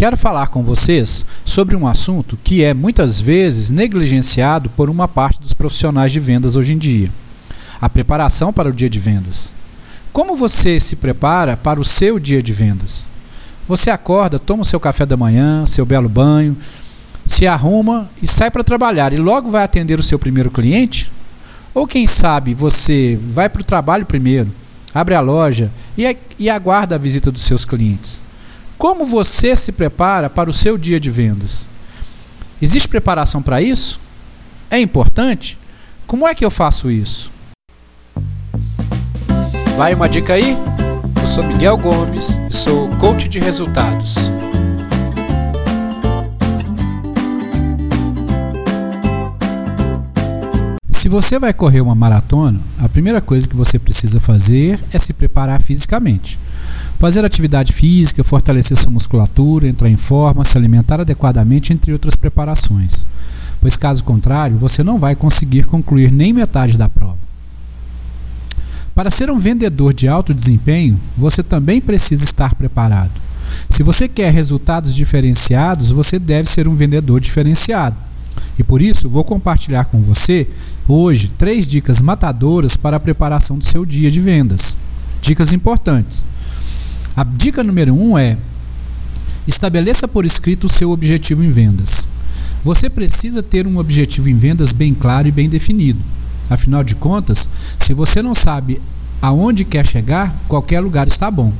Quero falar com vocês sobre um assunto que é muitas vezes negligenciado por uma parte dos profissionais de vendas hoje em dia: a preparação para o dia de vendas. Como você se prepara para o seu dia de vendas? Você acorda, toma o seu café da manhã, seu belo banho, se arruma e sai para trabalhar e logo vai atender o seu primeiro cliente? Ou quem sabe você vai para o trabalho primeiro, abre a loja e, e aguarda a visita dos seus clientes? Como você se prepara para o seu dia de vendas? Existe preparação para isso? É importante? Como é que eu faço isso? Vai uma dica aí? Eu sou Miguel Gomes e sou coach de resultados. Se você vai correr uma maratona, a primeira coisa que você precisa fazer é se preparar fisicamente. Fazer atividade física, fortalecer sua musculatura, entrar em forma, se alimentar adequadamente, entre outras preparações. Pois, caso contrário, você não vai conseguir concluir nem metade da prova. Para ser um vendedor de alto desempenho, você também precisa estar preparado. Se você quer resultados diferenciados, você deve ser um vendedor diferenciado. E por isso, vou compartilhar com você hoje três dicas matadoras para a preparação do seu dia de vendas. Dicas importantes. A dica número um é: estabeleça por escrito o seu objetivo em vendas. Você precisa ter um objetivo em vendas bem claro e bem definido. Afinal de contas, se você não sabe aonde quer chegar, qualquer lugar está bom.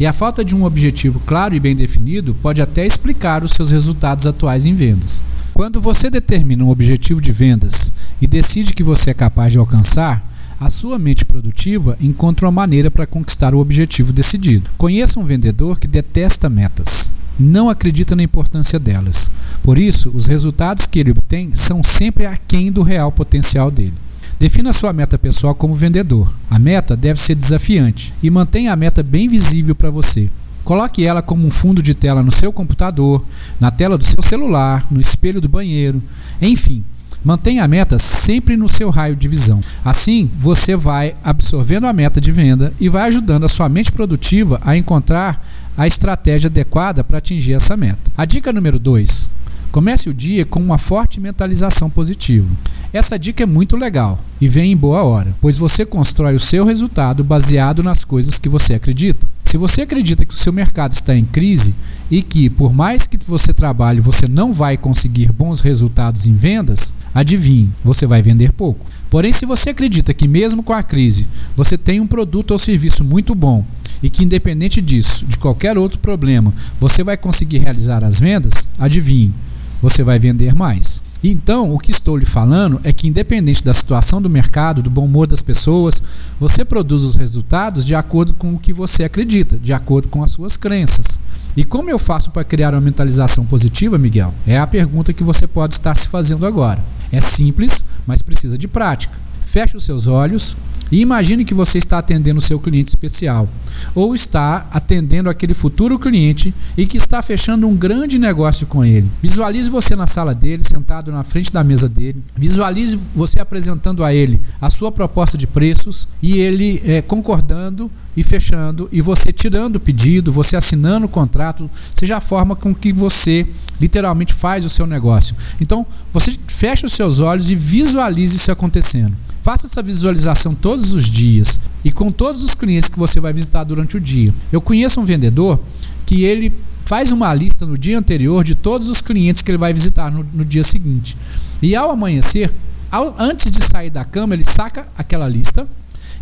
E a falta de um objetivo claro e bem definido pode até explicar os seus resultados atuais em vendas. Quando você determina um objetivo de vendas e decide que você é capaz de alcançar, a sua mente produtiva encontra uma maneira para conquistar o objetivo decidido. Conheça um vendedor que detesta metas. Não acredita na importância delas. Por isso, os resultados que ele obtém são sempre aquém do real potencial dele. Defina sua meta pessoal como vendedor. A meta deve ser desafiante e mantenha a meta bem visível para você. Coloque ela como um fundo de tela no seu computador, na tela do seu celular, no espelho do banheiro, enfim. Mantenha a meta sempre no seu raio de visão. Assim, você vai absorvendo a meta de venda e vai ajudando a sua mente produtiva a encontrar a estratégia adequada para atingir essa meta. A dica número 2: comece o dia com uma forte mentalização positiva. Essa dica é muito legal e vem em boa hora, pois você constrói o seu resultado baseado nas coisas que você acredita. Se você acredita que o seu mercado está em crise e que, por mais que você trabalhe, você não vai conseguir bons resultados em vendas, adivinhe, você vai vender pouco. Porém, se você acredita que, mesmo com a crise, você tem um produto ou serviço muito bom e que, independente disso, de qualquer outro problema, você vai conseguir realizar as vendas, adivinhe, você vai vender mais. Então, o que estou lhe falando é que, independente da situação do mercado, do bom humor das pessoas, você produz os resultados de acordo com o que você acredita, de acordo com as suas crenças. E como eu faço para criar uma mentalização positiva, Miguel? É a pergunta que você pode estar se fazendo agora. É simples, mas precisa de prática. Feche os seus olhos e imagine que você está atendendo o seu cliente especial ou está atendendo aquele futuro cliente e que está fechando um grande negócio com ele. Visualize você na sala dele, sentado na frente da mesa dele. Visualize você apresentando a ele a sua proposta de preços e ele é, concordando e fechando e você tirando o pedido, você assinando o contrato, seja a forma com que você literalmente faz o seu negócio. Então, você fecha os seus olhos e visualize isso acontecendo. Faça essa visualização todos os dias e com todos os clientes que você vai visitar durante o dia. Eu conheço um vendedor que ele faz uma lista no dia anterior de todos os clientes que ele vai visitar no, no dia seguinte. E ao amanhecer, ao, antes de sair da cama, ele saca aquela lista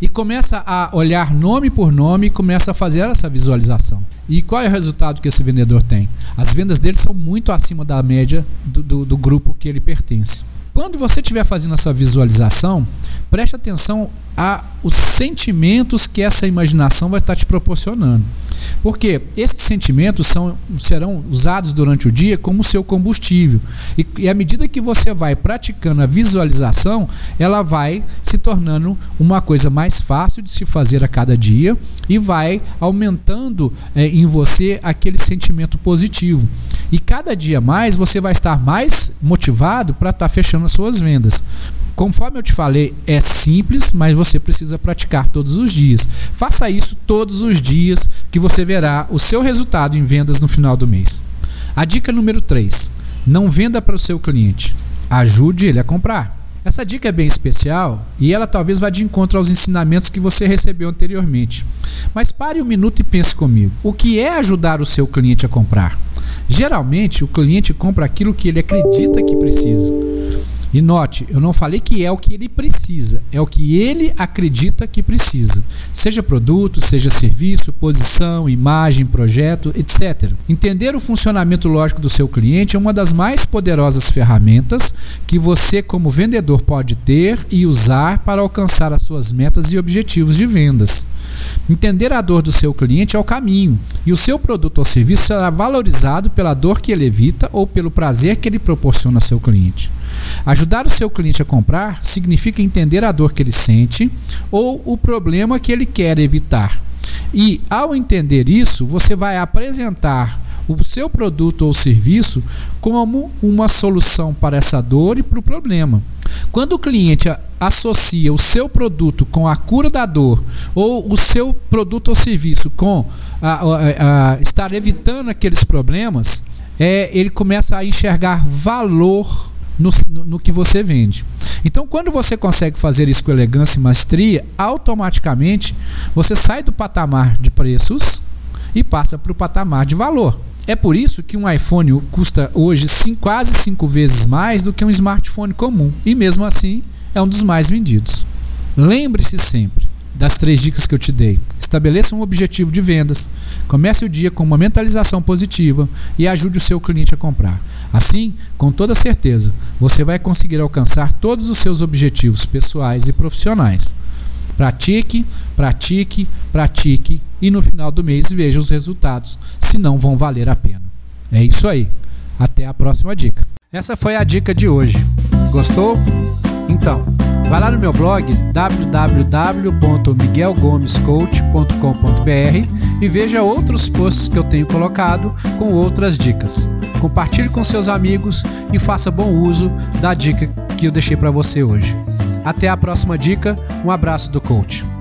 e começa a olhar nome por nome e começa a fazer essa visualização. E qual é o resultado que esse vendedor tem? As vendas dele são muito acima da média do, do, do grupo que ele pertence. Quando você estiver fazendo essa visualização, preste atenção aos sentimentos que essa imaginação vai estar te proporcionando. Porque esses sentimentos são, serão usados durante o dia como seu combustível. E, e à medida que você vai praticando a visualização, ela vai se tornando uma coisa mais fácil de se fazer a cada dia e vai aumentando é, em você aquele sentimento positivo. E cada dia mais você vai estar mais motivado para estar fechando as suas vendas. Conforme eu te falei, é simples, mas você precisa praticar todos os dias. Faça isso todos os dias que você verá o seu resultado em vendas no final do mês. A dica número 3: não venda para o seu cliente, ajude ele a comprar. Essa dica é bem especial e ela talvez vá de encontro aos ensinamentos que você recebeu anteriormente. Mas pare um minuto e pense comigo: o que é ajudar o seu cliente a comprar? Geralmente, o cliente compra aquilo que ele acredita que precisa. E note, eu não falei que é o que ele precisa, é o que ele acredita que precisa. Seja produto, seja serviço, posição, imagem, projeto, etc. Entender o funcionamento lógico do seu cliente é uma das mais poderosas ferramentas que você, como vendedor, pode ter e usar para alcançar as suas metas e objetivos de vendas. Entender a dor do seu cliente é o caminho, e o seu produto ou serviço será valorizado pela dor que ele evita ou pelo prazer que ele proporciona ao seu cliente. Ajudar o seu cliente a comprar significa entender a dor que ele sente ou o problema que ele quer evitar. E ao entender isso, você vai apresentar o seu produto ou serviço como uma solução para essa dor e para o problema. Quando o cliente associa o seu produto com a cura da dor ou o seu produto ou serviço com a, a, a estar evitando aqueles problemas, é, ele começa a enxergar valor no, no, que você vende. Então, quando você consegue fazer isso com elegância e maestria, automaticamente você sai do patamar de preços e passa para o patamar de valor. É por isso que um iPhone custa hoje cinco, quase cinco vezes mais do que um smartphone comum, e mesmo assim é um dos mais vendidos. Lembre-se sempre das três dicas que eu te dei. Estabeleça um objetivo de vendas, comece o dia com uma mentalização positiva e ajude o seu cliente a comprar. Assim, com toda certeza, você vai conseguir alcançar todos os seus objetivos pessoais e profissionais. Pratique, pratique, pratique e no final do mês veja os resultados, se não vão valer a pena. É isso aí. Até a próxima dica. Essa foi a dica de hoje. Gostou? Então, Vai lá no meu blog www.miguelgomescoach.com.br e veja outros posts que eu tenho colocado com outras dicas. Compartilhe com seus amigos e faça bom uso da dica que eu deixei para você hoje. Até a próxima dica. Um abraço do coach.